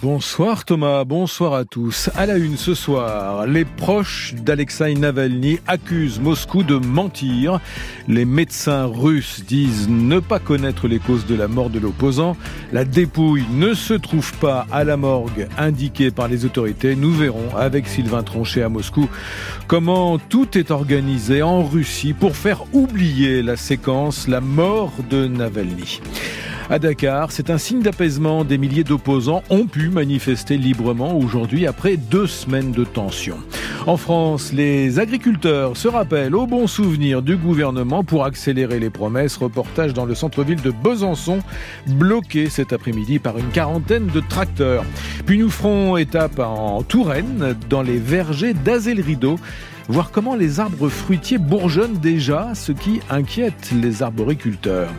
Bonsoir Thomas, bonsoir à tous. À la une ce soir, les proches d'Alexei Navalny accusent Moscou de mentir. Les médecins russes disent ne pas connaître les causes de la mort de l'opposant. La dépouille ne se trouve pas à la morgue indiquée par les autorités. Nous verrons avec Sylvain Tronchet à Moscou comment tout est organisé en Russie pour faire oublier la séquence, la mort de Navalny. À Dakar, c'est un signe d'apaisement. Des milliers d'opposants ont pu manifester librement aujourd'hui après deux semaines de tension. En France, les agriculteurs se rappellent au bon souvenir du gouvernement pour accélérer les promesses. Reportage dans le centre-ville de Besançon, bloqué cet après-midi par une quarantaine de tracteurs. Puis nous ferons étape en Touraine, dans les vergers d'Azel Rideau voir comment les arbres fruitiers bourgeonnent déjà, ce qui inquiète les arboriculteurs.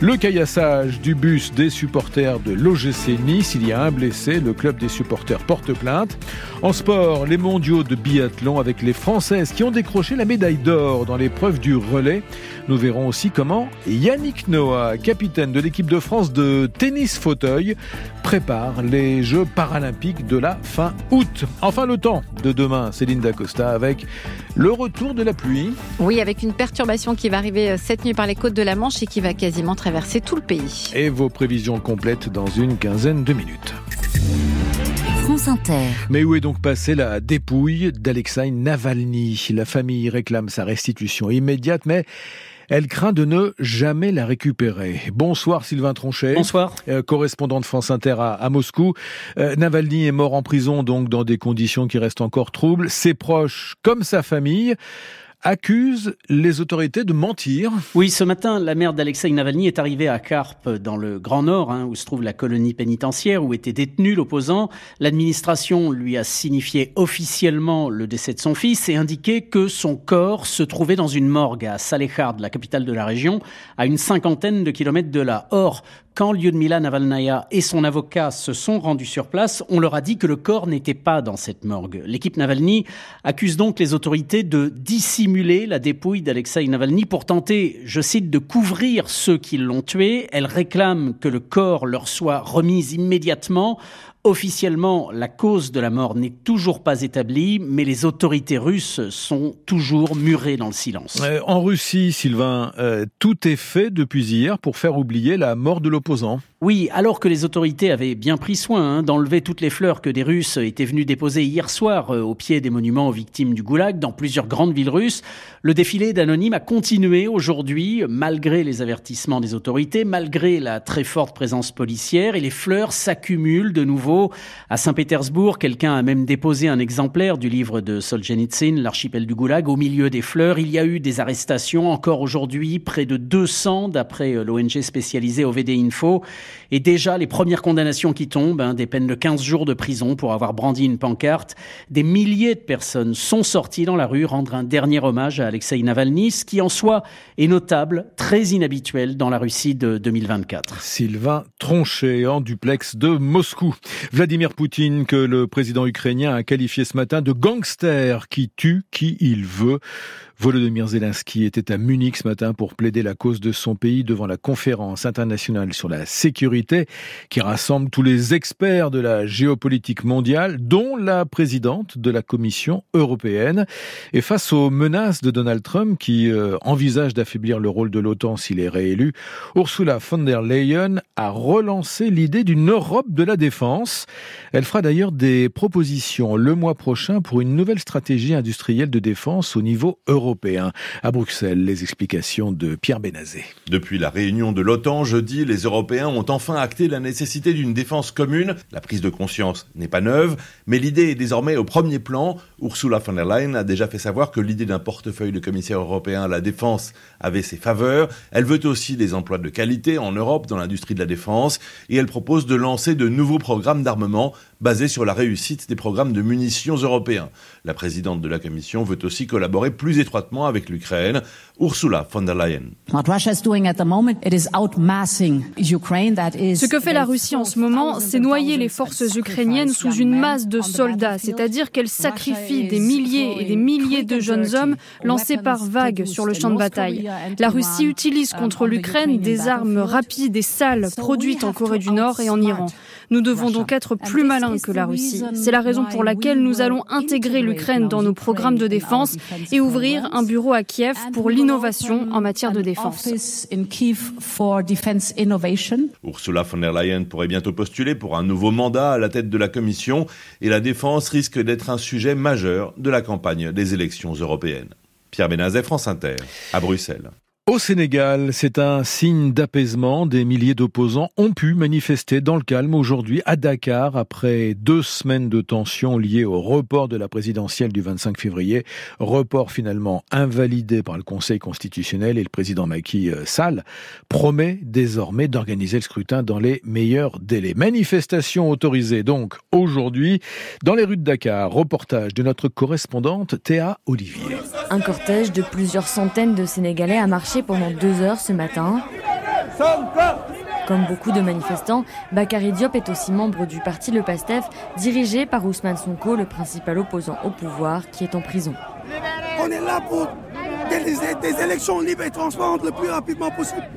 Le caillassage du bus des supporters de l'OGC Nice, il y a un blessé, le club des supporters porte plainte. En sport, les mondiaux de biathlon avec les Françaises qui ont décroché la médaille d'or dans l'épreuve du relais. Nous verrons aussi comment Yannick Noah, capitaine de l'équipe de France de tennis fauteuil, prépare les Jeux paralympiques de la fin août. Enfin le temps de demain, Céline Dacosta avec le retour de la pluie. Oui, avec une perturbation qui va arriver euh, cette nuit par les côtes de la Manche et qui va quasiment traverser tout le pays. Et vos prévisions complètes dans une quinzaine de minutes. France Inter. Mais où est donc passée la dépouille d'Alexei Navalny? La famille réclame sa restitution immédiate, mais elle craint de ne jamais la récupérer. Bonsoir Sylvain Tronchet. Bonsoir. Euh, correspondant de France Inter à, Moscou. Euh, Navalny est mort en prison donc dans des conditions qui restent encore troubles. Ses proches comme sa famille accuse les autorités de mentir. Oui, ce matin, la mère d'Alexei Navalny est arrivée à Karp, dans le Grand Nord, hein, où se trouve la colonie pénitentiaire, où était détenu l'opposant. L'administration lui a signifié officiellement le décès de son fils et indiqué que son corps se trouvait dans une morgue à Salehard, la capitale de la région, à une cinquantaine de kilomètres de là. Quand Lyudmila Navalnaya et son avocat se sont rendus sur place, on leur a dit que le corps n'était pas dans cette morgue. L'équipe Navalny accuse donc les autorités de dissimuler la dépouille d'Alexei Navalny pour tenter, je cite, de couvrir ceux qui l'ont tué. Elle réclame que le corps leur soit remis immédiatement. Officiellement, la cause de la mort n'est toujours pas établie, mais les autorités russes sont toujours murées dans le silence. Euh, en Russie, Sylvain, euh, tout est fait depuis hier pour faire oublier la mort de l'opposant. Oui, alors que les autorités avaient bien pris soin hein, d'enlever toutes les fleurs que des Russes étaient venus déposer hier soir euh, au pied des monuments aux victimes du goulag dans plusieurs grandes villes russes, le défilé d'anonymes a continué aujourd'hui, malgré les avertissements des autorités, malgré la très forte présence policière, et les fleurs s'accumulent de nouveau. À Saint-Pétersbourg, quelqu'un a même déposé un exemplaire du livre de Solzhenitsyn, L'archipel du goulag, au milieu des fleurs. Il y a eu des arrestations encore aujourd'hui, près de 200 d'après euh, l'ONG spécialisée OVD Info. Et déjà, les premières condamnations qui tombent, hein, des peines de 15 jours de prison pour avoir brandi une pancarte. Des milliers de personnes sont sorties dans la rue rendre un dernier hommage à Alexei Navalny, ce qui en soi est notable, très inhabituel dans la Russie de 2024. Sylvain Tronchet en duplex de Moscou. Vladimir Poutine, que le président ukrainien a qualifié ce matin de gangster qui tue qui il veut. Volodymyr Zelensky était à Munich ce matin pour plaider la cause de son pays devant la conférence internationale sur la sécurité qui rassemble tous les experts de la géopolitique mondiale, dont la présidente de la Commission européenne. Et face aux menaces de Donald Trump qui euh, envisage d'affaiblir le rôle de l'OTAN s'il est réélu, Ursula von der Leyen a relancé l'idée d'une Europe de la défense. Elle fera d'ailleurs des propositions le mois prochain pour une nouvelle stratégie industrielle de défense au niveau européen. À Bruxelles, les explications de Pierre Benazé. Depuis la réunion de l'OTAN jeudi, les Européens ont enfin acté la nécessité d'une défense commune. La prise de conscience n'est pas neuve, mais l'idée est désormais au premier plan. Ursula von der Leyen a déjà fait savoir que l'idée d'un portefeuille de commissaire européen à la défense avait ses faveurs. Elle veut aussi des emplois de qualité en Europe dans l'industrie de la défense et elle propose de lancer de nouveaux programmes d'armement basés sur la réussite des programmes de munitions européens. La présidente de la Commission veut aussi collaborer plus étroitement avec l'Ukraine, Ursula von der Leyen. Ce que fait la Russie en ce moment, c'est noyer les forces ukrainiennes sous une masse de soldats, c'est-à-dire qu'elle sacrifie des milliers et des milliers de jeunes hommes lancés par vagues sur le champ de bataille. La Russie utilise contre l'Ukraine des armes rapides et sales produites en Corée du Nord et en Iran. Nous devons donc être plus malins que la Russie. C'est la raison pour laquelle nous allons intégrer l'Ukraine dans nos programmes de défense et ouvrir un bureau à Kiev pour l'innovation en matière de défense. Ursula von der Leyen pourrait bientôt postuler pour un nouveau mandat à la tête de la Commission et la défense risque d'être un sujet majeur de la campagne des élections européennes. Pierre Benazet, France Inter, à Bruxelles. Au Sénégal, c'est un signe d'apaisement. Des milliers d'opposants ont pu manifester dans le calme aujourd'hui à Dakar après deux semaines de tensions liées au report de la présidentielle du 25 février. Report finalement invalidé par le Conseil constitutionnel et le président Macky euh, Sall promet désormais d'organiser le scrutin dans les meilleurs délais. Manifestation autorisée donc aujourd'hui dans les rues de Dakar. Reportage de notre correspondante Théa Olivier. Un cortège de plusieurs centaines de Sénégalais a marché pendant deux heures ce matin. Comme beaucoup de manifestants, Bakary Diop est aussi membre du parti Le Pastef, dirigé par Ousmane Sonko, le principal opposant au pouvoir, qui est en prison. On est là pour des, élections libres et transparentes le plus rapidement possible.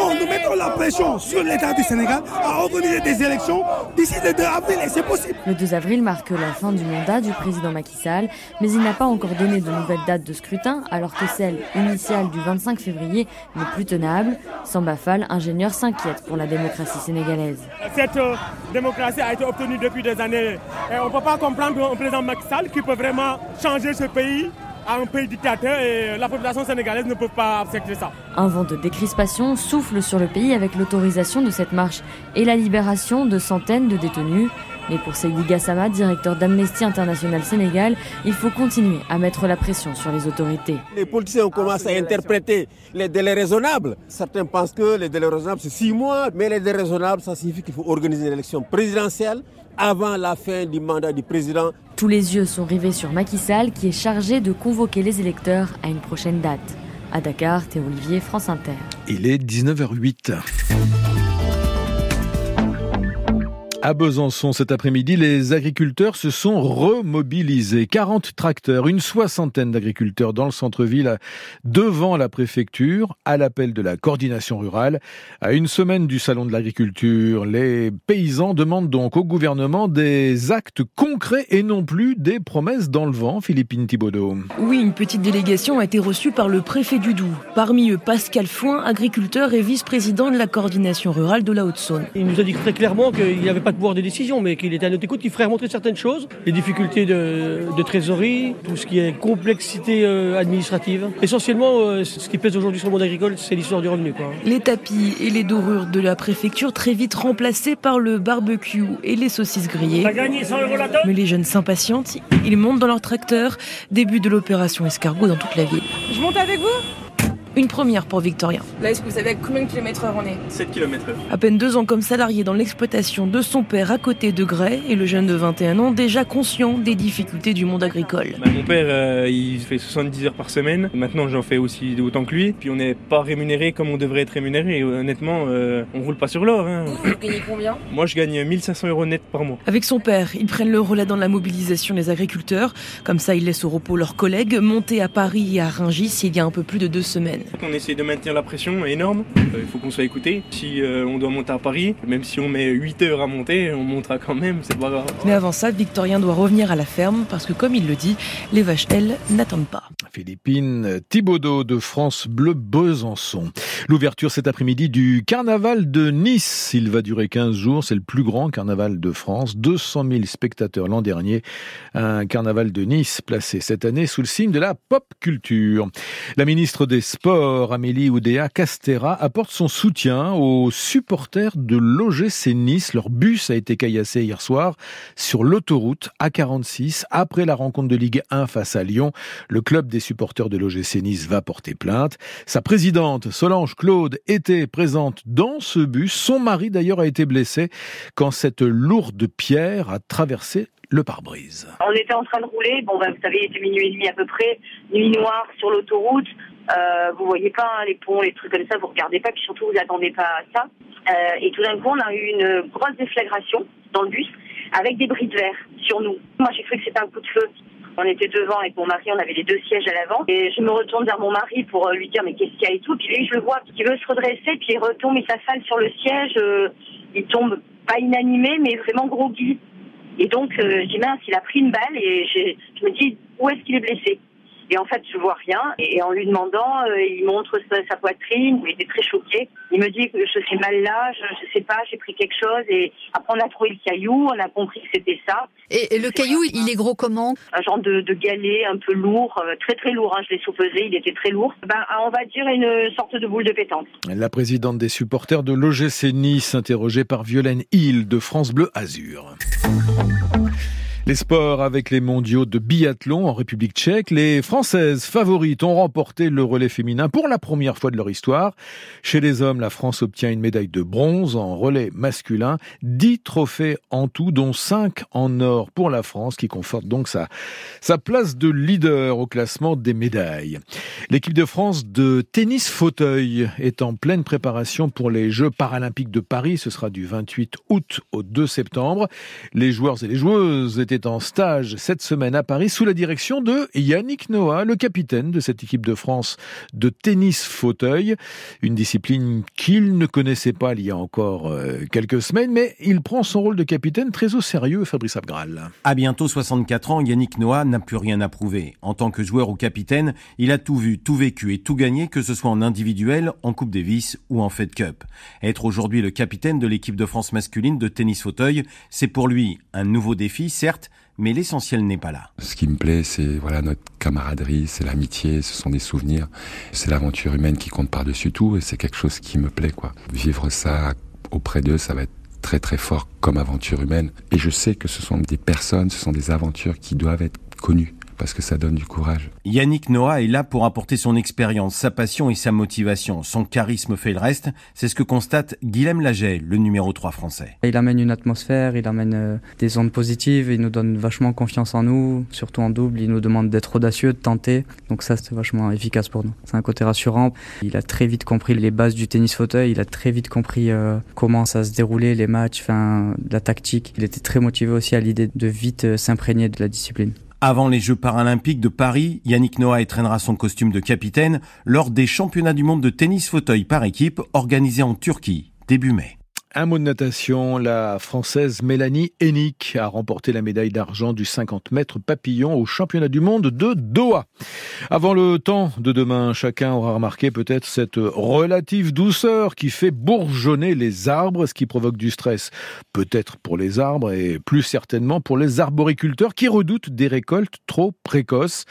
Bon, nous mettons la pression sur l'État du Sénégal à organiser des élections d'ici le 2 avril et c'est possible. Le 2 avril marque la fin du mandat du président Macky Sall, mais il n'a pas encore donné de nouvelles dates de scrutin alors que celle initiale du 25 février n'est plus tenable. Samba Fall, ingénieur, s'inquiète pour la démocratie sénégalaise. Cette euh, démocratie a été obtenue depuis des années et on ne peut pas comprendre un président Macky Sall qui peut vraiment changer ce pays un pays dictateur et la population sénégalaise ne peut pas accepter ça. Un vent de décrispation souffle sur le pays avec l'autorisation de cette marche et la libération de centaines de détenus. Mais pour Seydi Gassama, directeur d'Amnesty International Sénégal, il faut continuer à mettre la pression sur les autorités. Les politiciens ont commencé à interpréter les délais raisonnables. Certains pensent que les délais raisonnables, c'est six mois, mais les délais raisonnables, ça signifie qu'il faut organiser l'élection présidentielle avant la fin du mandat du président. Tous les yeux sont rivés sur Macky Sall qui est chargé de convoquer les électeurs à une prochaine date. À Dakar, Théo Olivier, France Inter. Il est 19h08. À Besançon cet après-midi, les agriculteurs se sont remobilisés. 40 tracteurs, une soixantaine d'agriculteurs dans le centre-ville devant la préfecture à l'appel de la coordination rurale. À une semaine du salon de l'agriculture, les paysans demandent donc au gouvernement des actes concrets et non plus des promesses dans le vent. Philippine Thibaudot. Oui, une petite délégation a été reçue par le préfet du Doubs. Parmi eux, Pascal Foin, agriculteur et vice-président de la coordination rurale de la Haute-Saône. Il nous a dit très clairement qu'il n'y avait pas de pouvoir de décision, mais qu'il était à notre écoute, il ferait remontrer certaines choses, les difficultés de, trésorerie, tout ce qui est complexité euh, administrative. Essentiellement, euh, ce qui pèse aujourd'hui sur le monde agricole, c'est l'histoire du revenu. Quoi. Les tapis et les dorures de la préfecture très vite remplacés par le barbecue et les saucisses grillées. Mais les jeunes s'impatientent, ils montent dans leur tracteur, début de l'opération escargot dans toute la ville. Je monte avec vous? Une première pour Victorien. Là, est-ce que vous savez combien de kilomètres heure on est? 7 km heure. À peine deux ans comme salarié dans l'exploitation de son père à côté de Gray et le jeune de 21 ans déjà conscient des difficultés du monde agricole. Bah, mon père, euh, il fait 70 heures par semaine. Maintenant, j'en fais aussi autant que lui. Puis on n'est pas rémunéré comme on devrait être rémunéré. Honnêtement, euh, on roule pas sur l'or. Hein. Vous gagnez combien? Moi, je gagne 1500 euros net par mois. Avec son père, ils prennent le relais dans la mobilisation des agriculteurs. Comme ça, ils laissent au repos leurs collègues montés à Paris et à Rungis il y a un peu plus de deux semaines. On essaie de la pression énorme. Euh, il faut qu'on soit écouté. Si euh, on doit monter à Paris, même si on met 8 heures à monter, on montera quand même, c'est pas grave. Mais avant ça, Victorien doit revenir à la ferme parce que, comme il le dit, les vaches, elles, n'attendent pas. Philippine Thibaudot de France Bleu Besançon. L'ouverture cet après-midi du carnaval de Nice. Il va durer 15 jours. C'est le plus grand carnaval de France. 200 000 spectateurs l'an dernier. Un carnaval de Nice placé cette année sous le signe de la pop culture. La ministre des Sports, Amélie Oudéa Castera, apporte son soutien aux supporters de l'OGC Nice. Leur bus a été caillassé hier soir sur l'autoroute A46 après la rencontre de Ligue 1 face à Lyon. Le club des supporters de l'OGC Nice va porter plainte. Sa présidente, Solange Claude, était présente dans ce bus. Son mari d'ailleurs a été blessé quand cette lourde pierre a traversé le pare-brise. On était en train de rouler, bon ben, vous savez, il était minuit et demi à peu près, nuit noire sur l'autoroute. Euh, vous voyez pas hein, les ponts, les trucs comme ça, vous regardez pas, puis surtout vous attendez pas à ça. Euh, et tout d'un coup, on a eu une grosse déflagration dans le bus avec des bris de verre sur nous. Moi, j'ai cru que c'était un coup de feu. On était devant avec mon mari, on avait les deux sièges à l'avant. Et je me retourne vers mon mari pour euh, lui dire mais qu'est-ce qu'il y a et tout. Puis lui, je le vois, qui veut se redresser, puis il retombe, il s'affale sur le siège, euh, il tombe pas inanimé, mais vraiment groggy. Et donc, euh, j'ai mince, il a pris une balle et je me dis, où est-ce qu'il est blessé? Et en fait, je vois rien. Et en lui demandant, euh, il montre sa, poitrine. Il était très choqué. Il me dit que je suis mal là, je, ne sais pas, j'ai pris quelque chose. Et après, on a trouvé le caillou, on a compris que c'était ça. Et, le caillou, il est gros comment? Un genre de, galet un peu lourd, euh, très très lourd. Hein, je l'ai sous-pesé, il était très lourd. Ben, on va dire une sorte de boule de pétanque. La présidente des supporters de l'OGC Nice, interrogée par Violaine Hill de France Bleu Azur. Les sports avec les mondiaux de biathlon en République tchèque. Les Françaises favorites ont remporté le relais féminin pour la première fois de leur histoire. Chez les hommes, la France obtient une médaille de bronze en relais masculin. Dix trophées en tout, dont cinq en or pour la France, qui conforte donc sa, sa place de leader au classement des médailles. L'équipe de France de tennis fauteuil est en pleine préparation pour les Jeux paralympiques de Paris. Ce sera du 28 août au 2 septembre. Les joueurs et les joueuses était en stage cette semaine à Paris sous la direction de Yannick Noah, le capitaine de cette équipe de France de tennis fauteuil, une discipline qu'il ne connaissait pas il y a encore euh, quelques semaines, mais il prend son rôle de capitaine très au sérieux, Fabrice Abgral. À bientôt 64 ans, Yannick Noah n'a plus rien à prouver. En tant que joueur ou capitaine, il a tout vu, tout vécu et tout gagné, que ce soit en individuel, en Coupe Davis ou en Fed Cup. Être aujourd'hui le capitaine de l'équipe de France masculine de tennis fauteuil, c'est pour lui un nouveau défi, certes, mais l'essentiel n'est pas là. Ce qui me plaît, c'est voilà notre camaraderie, c'est l'amitié, ce sont des souvenirs, c'est l'aventure humaine qui compte par-dessus tout, et c'est quelque chose qui me plaît, quoi. Vivre ça auprès d'eux, ça va être très très fort comme aventure humaine. Et je sais que ce sont des personnes, ce sont des aventures qui doivent être connues parce que ça donne du courage. Yannick Noah est là pour apporter son expérience, sa passion et sa motivation. Son charisme fait le reste. C'est ce que constate Guilhem Laget, le numéro 3 français. Il amène une atmosphère, il amène euh, des ondes positives, il nous donne vachement confiance en nous, surtout en double. Il nous demande d'être audacieux, de tenter. Donc ça, c'est vachement efficace pour nous. C'est un côté rassurant. Il a très vite compris les bases du tennis fauteuil. Il a très vite compris euh, comment ça se déroulait, les matchs, enfin, la tactique. Il était très motivé aussi à l'idée de vite euh, s'imprégner de la discipline. Avant les Jeux paralympiques de Paris, Yannick Noah étraînera son costume de capitaine lors des championnats du monde de tennis fauteuil par équipe organisés en Turquie début mai. Un mot de natation, la Française Mélanie Hennig a remporté la médaille d'argent du 50 mètres papillon au championnat du monde de Doha. Avant le temps de demain, chacun aura remarqué peut-être cette relative douceur qui fait bourgeonner les arbres, ce qui provoque du stress. Peut-être pour les arbres et plus certainement pour les arboriculteurs qui redoutent des récoltes trop précoces.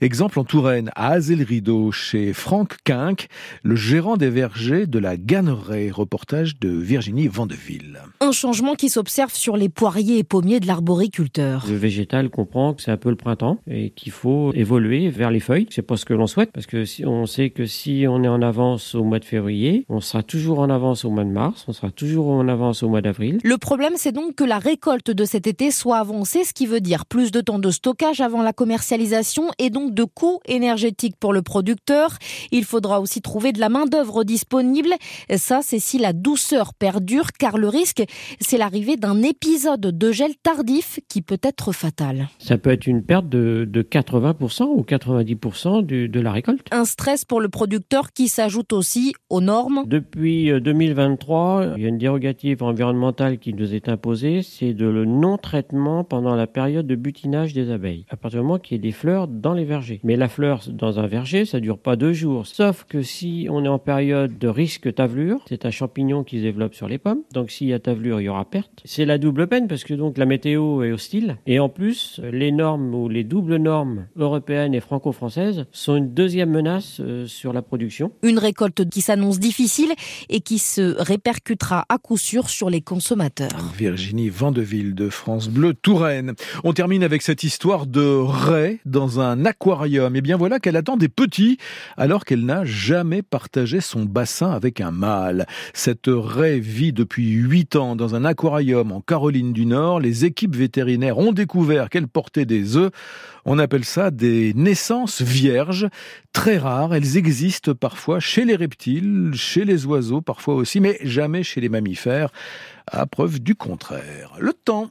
Exemple en Touraine, à Azel-Rideau, chez Franck Quinck, le gérant des vergers de la Ganneraie. Reportage de Virginie Vandeville. Un changement qui s'observe sur les poiriers et pommiers de l'arboriculteur. Le végétal comprend que c'est un peu le printemps et qu'il faut évoluer vers les feuilles. C'est pas ce que l'on souhaite parce que si on sait que si on est en avance au mois de février, on sera toujours en avance au mois de mars, on sera toujours en avance au mois d'avril. Le problème, c'est donc que la récolte de cet été soit avancée, ce qui veut dire plus de temps de stockage avant la commercialisation et donc de coûts énergétiques pour le producteur. Il faudra aussi trouver de la main-d'œuvre disponible. Ça, c'est si la douceur perdue car le risque, c'est l'arrivée d'un épisode de gel tardif qui peut être fatal. Ça peut être une perte de, 80% ou 90% de la récolte. Un stress pour le producteur qui s'ajoute aussi aux normes. Depuis 2023, euh, il y a une dérogative environnementale qui nous est imposée, c'est de le non-traitement pendant la période de butinage des abeilles, à partir du moment qu'il y ait des fleurs dans les vergers. Mais la fleur dans un verger, ça dure pas deux jours, sauf que si on est en période de risque tavelure, c'est un champignon qui se développe sur les pommes. Donc s'il y a tavelure, il y aura perte. C'est la double peine parce que donc la météo est hostile. Et en plus, les normes ou les doubles normes européennes et franco-françaises sont une deuxième menace euh, sur la production. Une récolte qui s'annonce difficile et qui se répercutera à coup sûr sur les consommateurs. Virginie Vandeville de France Bleu Touraine. On termine avec cette histoire de raie dans un aquarium. Et eh bien voilà qu'elle attend des petits alors qu'elle n'a jamais partagé son bassin avec un mâle. Cette raie vit depuis huit ans dans un aquarium en Caroline du Nord. Les équipes vétérinaires ont découvert qu'elle portait des œufs. On appelle ça des naissances vierges, très rares. Elles existent parfois chez les reptiles, chez les oiseaux parfois aussi, mais jamais chez les mammifères, à preuve du contraire. Le temps.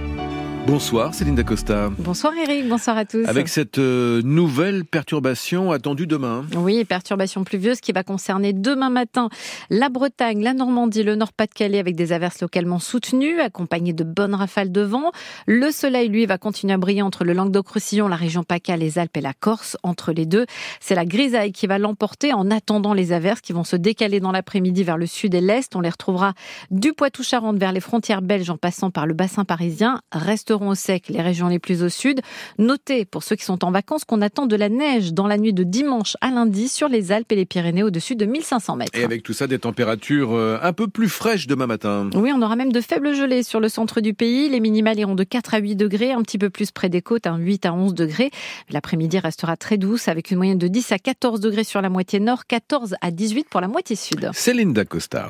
Bonsoir Céline Dacosta. Bonsoir Eric, bonsoir à tous. Avec cette euh, nouvelle perturbation attendue demain. Oui, perturbation pluvieuse qui va concerner demain matin la Bretagne, la Normandie, le Nord-Pas-de-Calais avec des averses localement soutenues, accompagnées de bonnes rafales de vent. Le soleil, lui, va continuer à briller entre le Languedoc-Roussillon, la région PACA, les Alpes et la Corse. Entre les deux, c'est la grisaille qui va l'emporter en attendant les averses qui vont se décaler dans l'après-midi vers le sud et l'est. On les retrouvera du Poitou-Charentes vers les frontières belges en passant par le bassin parisien. Au sec les régions les plus au sud. Notez, pour ceux qui sont en vacances, qu'on attend de la neige dans la nuit de dimanche à lundi sur les Alpes et les Pyrénées au-dessus de 1500 mètres. Et avec tout ça, des températures euh, un peu plus fraîches demain matin. Oui, on aura même de faibles gelées sur le centre du pays. Les minimales iront de 4 à 8 degrés, un petit peu plus près des côtes, un 8 à 11 degrés. L'après-midi restera très douce avec une moyenne de 10 à 14 degrés sur la moitié nord, 14 à 18 pour la moitié sud. Céline Dacosta.